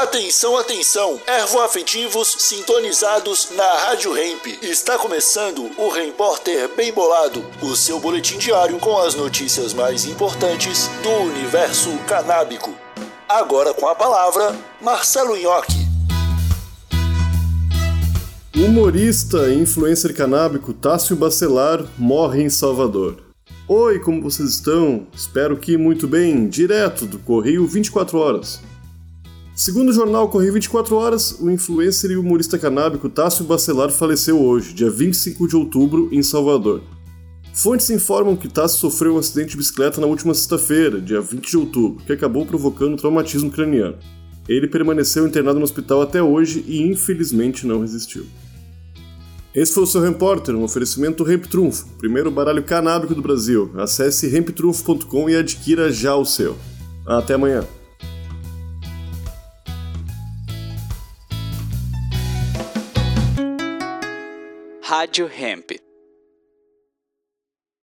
Atenção, atenção! Ervoafetivos sintonizados na Rádio Hemp. Está começando o Repórter Bem Bolado, o seu boletim diário com as notícias mais importantes do universo canábico. Agora com a palavra, Marcelo Nhoque. Humorista e influencer canábico Tássio Bacelar morre em Salvador. Oi, como vocês estão? Espero que muito bem, direto do Correio 24 Horas. Segundo o jornal Correio 24 Horas, o influencer e humorista canábico Tássio Bacelar faleceu hoje, dia 25 de outubro, em Salvador. Fontes informam que Tássio sofreu um acidente de bicicleta na última sexta-feira, dia 20 de outubro, que acabou provocando traumatismo craniano. Ele permaneceu internado no hospital até hoje e infelizmente não resistiu. Esse foi o seu Repórter, um oferecimento Hemp Trunfo, primeiro baralho canábico do Brasil. Acesse hemptrunfo.com e adquira já o seu. Até amanhã. Rádio Hemp.